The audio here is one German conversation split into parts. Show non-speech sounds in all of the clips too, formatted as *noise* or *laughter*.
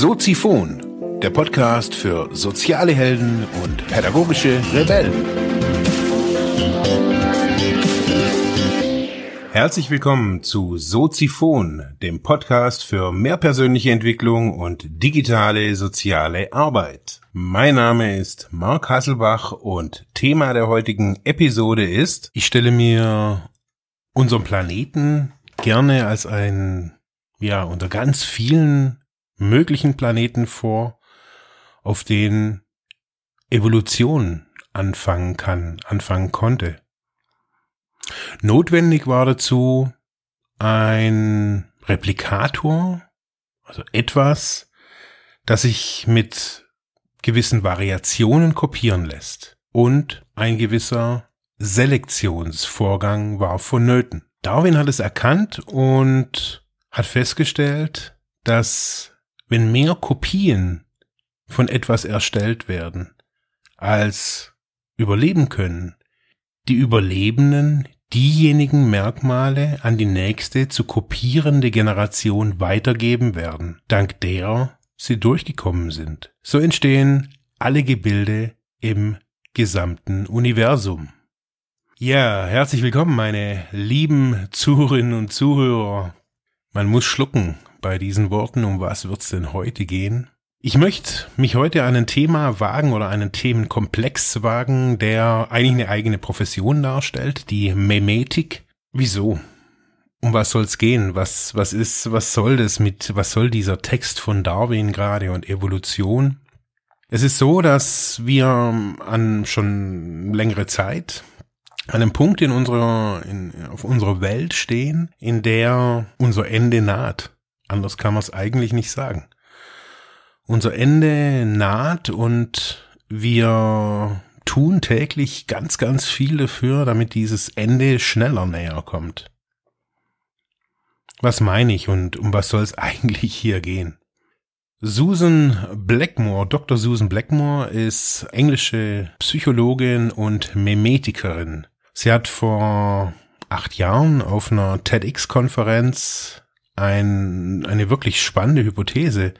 Soziphon, der Podcast für soziale Helden und pädagogische Rebellen. Herzlich willkommen zu Soziphon, dem Podcast für mehr persönliche Entwicklung und digitale soziale Arbeit. Mein Name ist Mark Hasselbach und Thema der heutigen Episode ist, ich stelle mir unseren Planeten gerne als ein, ja, unter ganz vielen möglichen Planeten vor, auf denen Evolution anfangen kann, anfangen konnte. Notwendig war dazu ein Replikator, also etwas, das sich mit gewissen Variationen kopieren lässt. Und ein gewisser Selektionsvorgang war vonnöten. Darwin hat es erkannt und hat festgestellt, dass wenn mehr Kopien von etwas erstellt werden, als überleben können, die Überlebenden diejenigen Merkmale an die nächste zu kopierende Generation weitergeben werden, dank der sie durchgekommen sind. So entstehen alle Gebilde im gesamten Universum. Ja, herzlich willkommen, meine lieben Zuhörerinnen und Zuhörer. Man muss schlucken, bei diesen Worten, um was wird's denn heute gehen? Ich möchte mich heute an Thema wagen oder einen Themenkomplex wagen, der eigentlich eine eigene Profession darstellt, die Memetik. Wieso? Um was soll's gehen? Was, was ist, was soll das mit, was soll dieser Text von Darwin gerade und Evolution? Es ist so, dass wir an schon längere Zeit an einem Punkt in unserer, in, auf unserer Welt stehen, in der unser Ende naht. Anders kann man es eigentlich nicht sagen. Unser Ende naht und wir tun täglich ganz, ganz viel dafür, damit dieses Ende schneller näher kommt. Was meine ich und um was soll es *laughs* eigentlich hier gehen? Susan Blackmore, Dr. Susan Blackmore ist englische Psychologin und Memetikerin. Sie hat vor acht Jahren auf einer TEDx-Konferenz ein, eine wirklich spannende Hypothese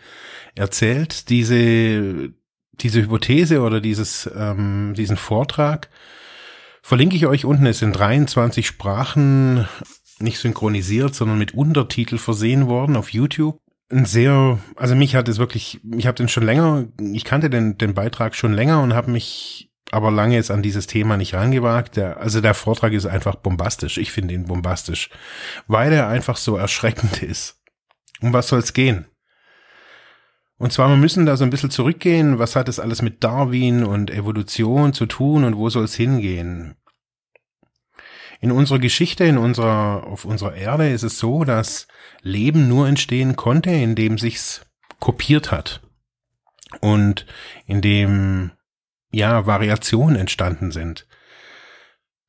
erzählt. Diese, diese Hypothese oder dieses, ähm, diesen Vortrag verlinke ich euch unten. Es sind 23 Sprachen nicht synchronisiert, sondern mit Untertitel versehen worden auf YouTube. Ein sehr, also mich hat es wirklich, ich habe den schon länger, ich kannte den, den Beitrag schon länger und habe mich aber lange jetzt an dieses Thema nicht rangewagt. Der, also der Vortrag ist einfach bombastisch. Ich finde ihn bombastisch, weil er einfach so erschreckend *laughs* ist. Um was soll es gehen? Und zwar, wir müssen da so ein bisschen zurückgehen. Was hat es alles mit Darwin und Evolution zu tun und wo soll es hingehen? In unserer Geschichte, in unserer, auf unserer Erde ist es so, dass Leben nur entstehen konnte, indem sich's kopiert hat. Und indem ja, Variationen entstanden sind.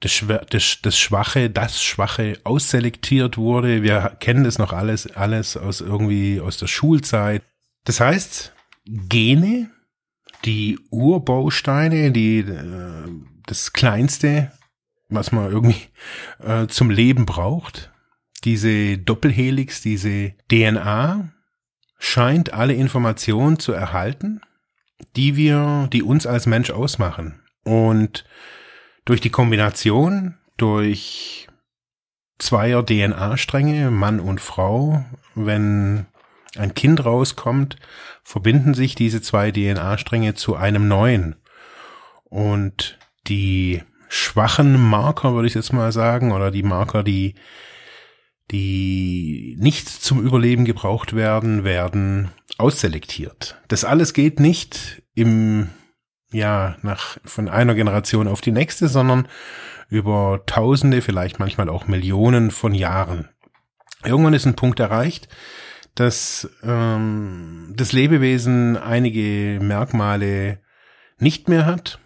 Das, das, das Schwache, das Schwache ausselektiert wurde. Wir kennen das noch alles, alles aus irgendwie aus der Schulzeit. Das heißt, Gene, die Urbausteine, die, äh, das Kleinste, was man irgendwie äh, zum Leben braucht, diese Doppelhelix, diese DNA, scheint alle Informationen zu erhalten die wir, die uns als Mensch ausmachen. Und durch die Kombination, durch zweier DNA-Stränge, Mann und Frau, wenn ein Kind rauskommt, verbinden sich diese zwei DNA-Stränge zu einem neuen. Und die schwachen Marker, würde ich jetzt mal sagen, oder die Marker, die, die nicht zum Überleben gebraucht werden, werden ausselektiert. Das alles geht nicht im, ja, nach, von einer Generation auf die nächste, sondern über Tausende, vielleicht manchmal auch Millionen von Jahren. Irgendwann ist ein Punkt erreicht, dass ähm, das Lebewesen einige Merkmale nicht mehr hat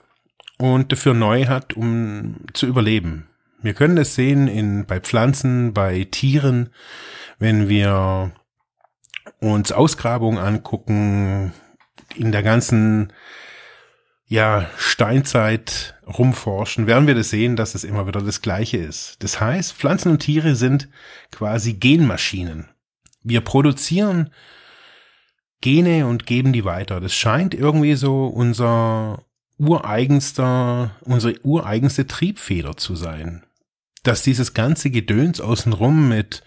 und dafür neu hat, um zu überleben. Wir können das sehen in, bei Pflanzen, bei Tieren, wenn wir uns Ausgrabungen angucken, in der ganzen ja, Steinzeit rumforschen, werden wir das sehen, dass es immer wieder das Gleiche ist. Das heißt, Pflanzen und Tiere sind quasi Genmaschinen. Wir produzieren Gene und geben die weiter. Das scheint irgendwie so unser ureigenster, unsere ureigenste Triebfeder zu sein. Dass dieses ganze Gedöns außenrum mit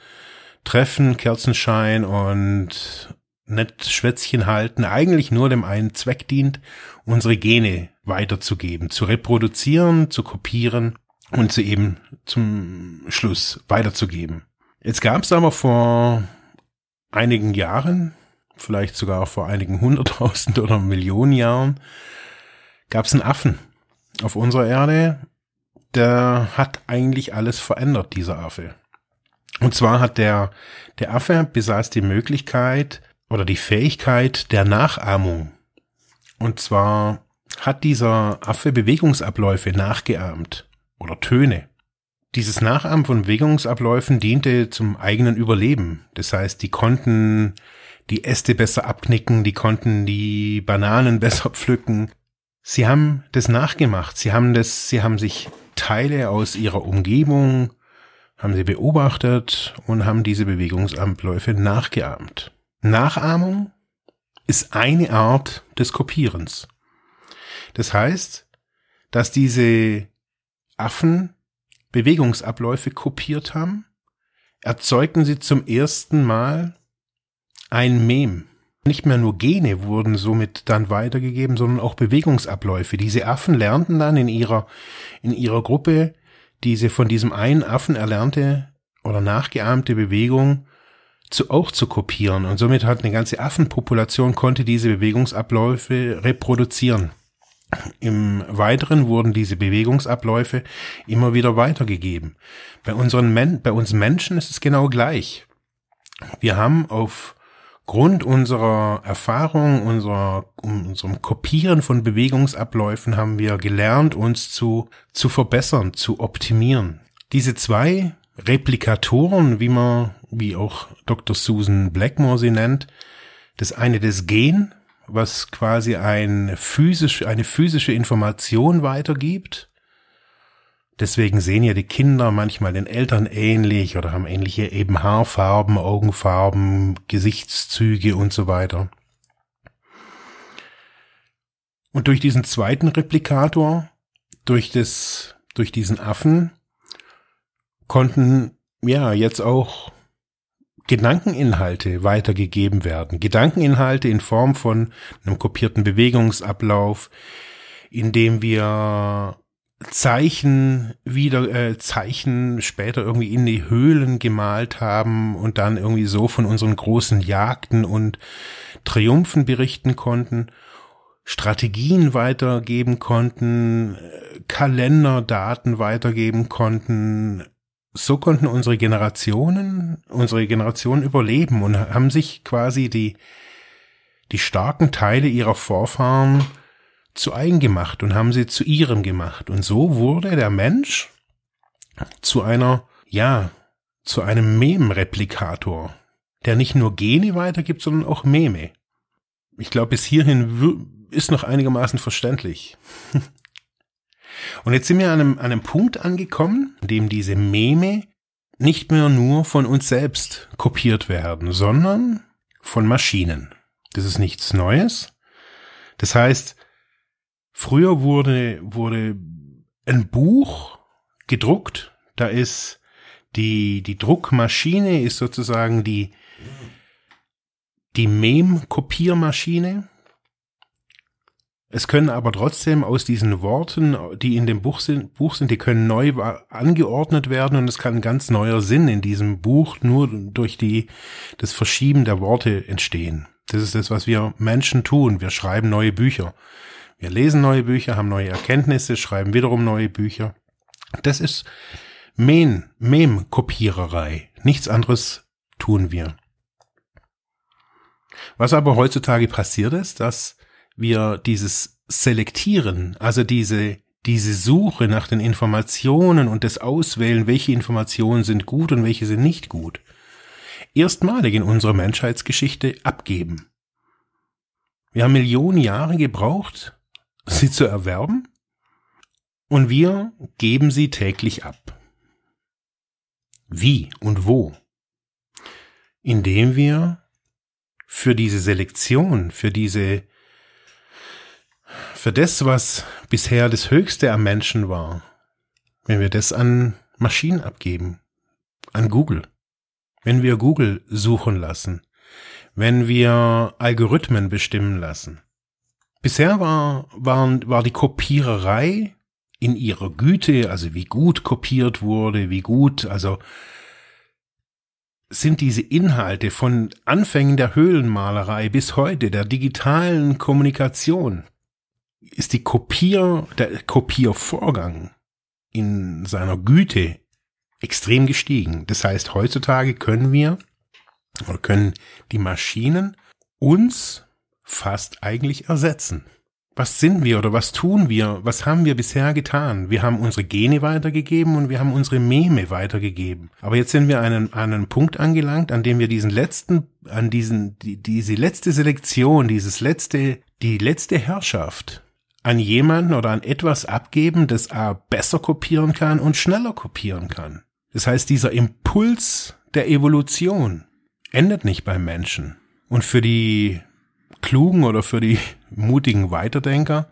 Treffen, Kerzenschein und nett Schwätzchen halten eigentlich nur dem einen Zweck dient, unsere Gene weiterzugeben, zu reproduzieren, zu kopieren und sie eben zum Schluss weiterzugeben. Jetzt gab es aber vor einigen Jahren, vielleicht sogar vor einigen hunderttausend oder Millionen Jahren, gab es einen Affen auf unserer Erde, der hat eigentlich alles verändert, dieser Affe. Und zwar hat der, der Affe besaß die Möglichkeit oder die Fähigkeit der Nachahmung. Und zwar hat dieser Affe Bewegungsabläufe nachgeahmt oder Töne. Dieses Nachahmen von Bewegungsabläufen diente zum eigenen Überleben. Das heißt, die konnten die Äste besser abknicken, die konnten die Bananen *laughs* besser pflücken. Sie haben das nachgemacht. Sie haben das, sie haben sich Teile aus ihrer Umgebung, haben sie beobachtet und haben diese Bewegungsabläufe nachgeahmt. Nachahmung ist eine Art des Kopierens. Das heißt, dass diese Affen Bewegungsabläufe kopiert haben, erzeugten sie zum ersten Mal ein Mem. Nicht mehr nur Gene wurden somit dann weitergegeben, sondern auch Bewegungsabläufe. Diese Affen lernten dann in ihrer, in ihrer Gruppe diese von diesem einen Affen erlernte oder nachgeahmte Bewegung zu, auch zu kopieren. Und somit hat eine ganze Affenpopulation konnte diese Bewegungsabläufe reproduzieren. Im Weiteren wurden diese Bewegungsabläufe immer wieder weitergegeben. Bei unseren Men bei uns Menschen ist es genau gleich. Wir haben aufgrund unserer Erfahrung, unserer, unserem Kopieren von Bewegungsabläufen haben wir gelernt, uns zu, zu verbessern, zu optimieren. Diese zwei Replikatoren, wie man, wie auch Dr. Susan Blackmore sie nennt, das eine das Gen, was quasi ein physisch, eine physische Information weitergibt. Deswegen sehen ja die Kinder manchmal den Eltern ähnlich oder haben ähnliche eben Haarfarben, Augenfarben, Gesichtszüge und so weiter. Und durch diesen zweiten Replikator, durch das, durch diesen Affen, konnten ja jetzt auch Gedankeninhalte weitergegeben werden. Gedankeninhalte in Form von einem kopierten Bewegungsablauf, indem wir Zeichen wieder äh, Zeichen später irgendwie in die Höhlen gemalt haben und dann irgendwie so von unseren großen Jagden und Triumphen berichten konnten, Strategien weitergeben konnten, Kalenderdaten weitergeben konnten, so konnten unsere Generationen, unsere Generation überleben und haben sich quasi die, die starken Teile ihrer Vorfahren zu eigen gemacht und haben sie zu ihrem gemacht. Und so wurde der Mensch zu einer, ja, zu einem Mem-Replikator, der nicht nur Gene weitergibt, sondern auch Meme. Ich glaube, bis hierhin ist noch einigermaßen verständlich. *laughs* Und jetzt sind wir an einem, an einem Punkt angekommen, in dem diese Meme nicht mehr nur von uns selbst kopiert werden, sondern von Maschinen. Das ist nichts Neues. Das heißt, früher wurde, wurde ein Buch gedruckt, da ist die, die Druckmaschine ist sozusagen die, die Mem-Kopiermaschine. Es können aber trotzdem aus diesen Worten, die in dem Buch sind, Buch sind, die können neu angeordnet werden und es kann ein ganz neuer Sinn in diesem Buch nur durch die, das Verschieben der Worte entstehen. Das ist das, was wir Menschen tun. Wir schreiben neue Bücher. Wir lesen neue Bücher, haben neue Erkenntnisse, schreiben wiederum neue Bücher. Das ist Mem-Kopiererei. Nichts anderes tun wir. Was aber heutzutage passiert ist, dass wir dieses Selektieren, also diese, diese Suche nach den Informationen und das Auswählen, welche Informationen sind gut und welche sind nicht gut, erstmalig in unserer Menschheitsgeschichte abgeben. Wir haben Millionen Jahre gebraucht, sie zu erwerben, und wir geben sie täglich ab. Wie und wo? Indem wir für diese Selektion, für diese, für das, was bisher das Höchste am Menschen war, wenn wir das an Maschinen abgeben, an Google, wenn wir Google suchen lassen, wenn wir Algorithmen bestimmen lassen. Bisher war, waren, war die Kopiererei in ihrer Güte, also wie gut kopiert wurde, wie gut, also sind diese Inhalte von Anfängen der Höhlenmalerei bis heute, der digitalen Kommunikation, ist die Kopier, der Kopiervorgang in seiner Güte extrem gestiegen. Das heißt, heutzutage können wir oder können die Maschinen uns fast eigentlich ersetzen. Was sind wir oder was tun wir? Was haben wir bisher getan? Wir haben unsere Gene weitergegeben und wir haben unsere Meme weitergegeben. Aber jetzt sind wir an einem, an einem Punkt angelangt, an dem wir diesen letzten, an diesen, die, diese letzte Selektion, dieses letzte, die letzte Herrschaft an jemanden oder an etwas abgeben, das A besser kopieren kann und schneller kopieren kann. Das heißt, dieser Impuls der Evolution endet nicht beim Menschen. Und für die Klugen oder für die mutigen Weiterdenker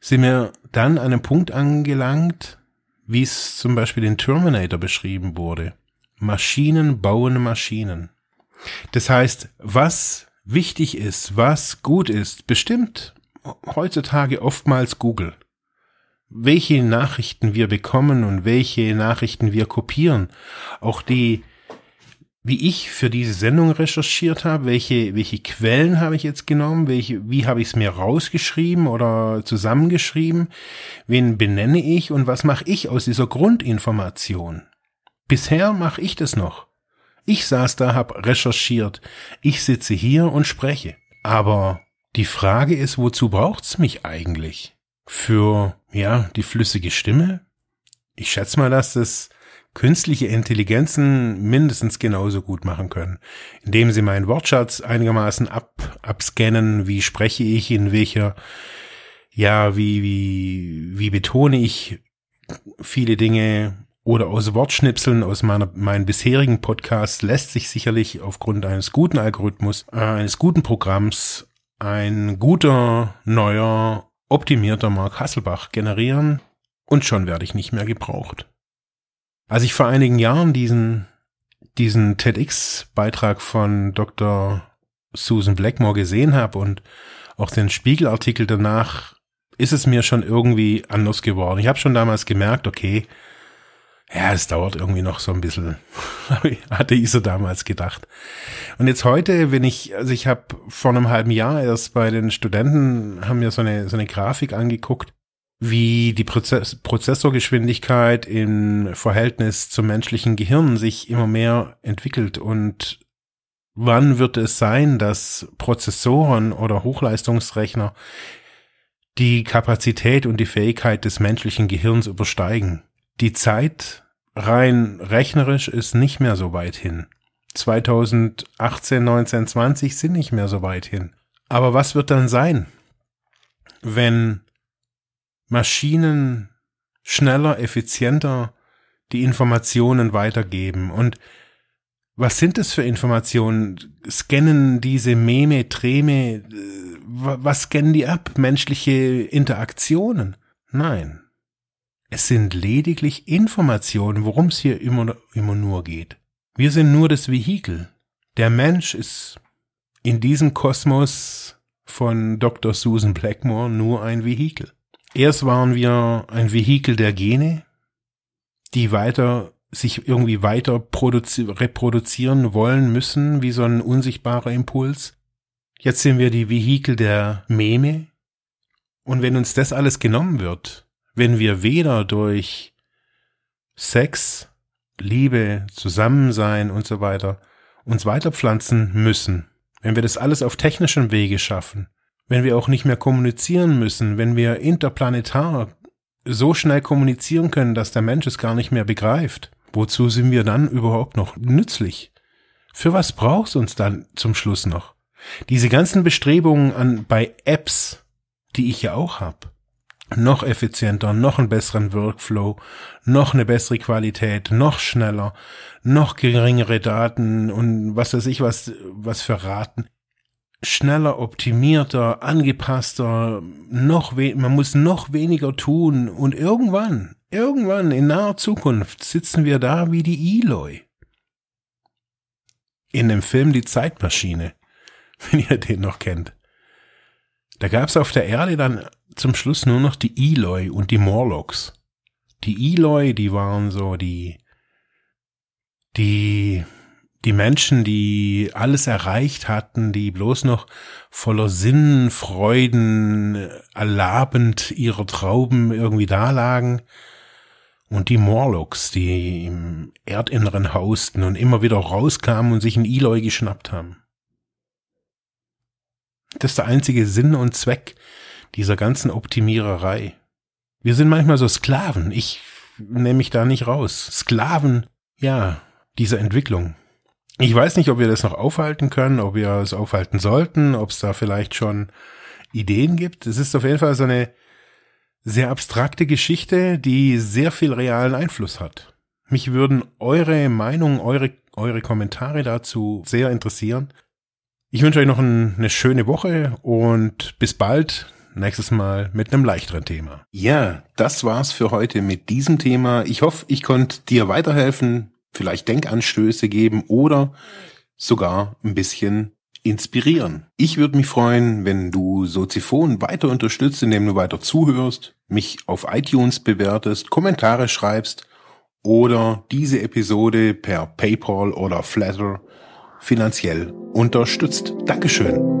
sind wir dann an einem Punkt angelangt, wie es zum Beispiel in Terminator beschrieben wurde. Maschinen bauen Maschinen. Das heißt, was wichtig ist, was gut ist, bestimmt heutzutage oftmals Google. Welche Nachrichten wir bekommen und welche Nachrichten wir kopieren. Auch die wie ich für diese Sendung recherchiert habe, welche, welche Quellen habe ich jetzt genommen, welche, wie habe ich es mir rausgeschrieben oder zusammengeschrieben, wen benenne ich und was mache ich aus dieser Grundinformation. Bisher mache ich das noch. Ich saß da, habe recherchiert, ich sitze hier und spreche. Aber die Frage ist, wozu braucht's mich eigentlich? Für, ja, die flüssige Stimme? Ich schätze mal, dass das künstliche Intelligenzen mindestens genauso gut machen können, indem sie meinen Wortschatz einigermaßen ab, abscannen, wie spreche ich, in welcher, ja, wie, wie, wie betone ich viele Dinge oder aus Wortschnipseln aus meiner, meinen bisherigen Podcasts lässt sich sicherlich aufgrund eines guten Algorithmus, äh, eines guten Programms ein guter, neuer, optimierter Mark Hasselbach generieren und schon werde ich nicht mehr gebraucht. Als ich vor einigen Jahren diesen, diesen TEDx-Beitrag von Dr. Susan Blackmore gesehen habe und auch den Spiegelartikel danach, ist es mir schon irgendwie anders geworden. Ich habe schon damals gemerkt, okay, ja, es dauert irgendwie noch so ein bisschen, *laughs* hatte ich so damals gedacht. Und jetzt heute, wenn ich, also ich habe vor einem halben Jahr erst bei den Studenten, haben mir so eine, so eine Grafik angeguckt, wie die Prozess Prozessorgeschwindigkeit im Verhältnis zum menschlichen Gehirn sich immer mehr entwickelt und wann wird es sein, dass Prozessoren oder Hochleistungsrechner die Kapazität und die Fähigkeit des menschlichen Gehirns übersteigen. Die Zeit rein rechnerisch ist nicht mehr so weit hin. 2018, 19, 20 sind nicht mehr so weit hin. Aber was wird dann sein, wenn Maschinen schneller, effizienter die Informationen weitergeben. Und was sind es für Informationen? Scannen diese Meme, Treme, äh, was scannen die ab? Menschliche Interaktionen? Nein. Es sind lediglich Informationen, worum es hier immer, immer nur geht. Wir sind nur das Vehikel. Der Mensch ist in diesem Kosmos von Dr. Susan Blackmore nur ein Vehikel. Erst waren wir ein Vehikel der Gene, die weiter sich irgendwie weiter reproduzieren wollen müssen, wie so ein unsichtbarer Impuls. Jetzt sind wir die Vehikel der Meme. Und wenn uns das alles genommen wird, wenn wir weder durch Sex, Liebe, Zusammensein und so weiter uns weiterpflanzen müssen, wenn wir das alles auf technischem Wege schaffen, wenn wir auch nicht mehr kommunizieren müssen, wenn wir interplanetar so schnell kommunizieren können, dass der Mensch es gar nicht mehr begreift, wozu sind wir dann überhaupt noch nützlich? Für was brauchst uns dann zum Schluss noch? Diese ganzen Bestrebungen an bei Apps, die ich ja auch habe, noch effizienter, noch einen besseren Workflow, noch eine bessere Qualität, noch schneller, noch geringere Daten und was weiß ich was, was für Raten schneller, optimierter, angepasster, noch man muss noch weniger tun und irgendwann, irgendwann in naher Zukunft sitzen wir da wie die Eloy. In dem Film Die Zeitmaschine, *laughs* wenn ihr den noch kennt. Da gab's auf der Erde dann zum Schluss nur noch die Eloy und die Morlocks. Die Eloy, die waren so die, die die Menschen, die alles erreicht hatten, die bloß noch voller Sinn, Freuden, erlabend ihrer Trauben irgendwie dalagen, und die Morlocks, die im Erdinneren hausten und immer wieder rauskamen und sich ein Eloy geschnappt haben. Das ist der einzige Sinn und Zweck dieser ganzen Optimiererei. Wir sind manchmal so Sklaven. Ich nehme mich da nicht raus. Sklaven, ja, dieser Entwicklung. Ich weiß nicht, ob wir das noch aufhalten können, ob wir es aufhalten sollten, ob es da vielleicht schon Ideen gibt. Es ist auf jeden Fall so eine sehr abstrakte Geschichte, die sehr viel realen Einfluss hat. Mich würden eure Meinung, eure, eure Kommentare dazu sehr interessieren. Ich wünsche euch noch ein, eine schöne Woche und bis bald. Nächstes Mal mit einem leichteren Thema. Ja, das war's für heute mit diesem Thema. Ich hoffe, ich konnte dir weiterhelfen, vielleicht Denkanstöße geben oder sogar ein bisschen inspirieren. Ich würde mich freuen, wenn du Soziphon weiter unterstützt, indem du weiter zuhörst, mich auf iTunes bewertest, Kommentare schreibst oder diese Episode per PayPal oder Flatter finanziell unterstützt. Dankeschön.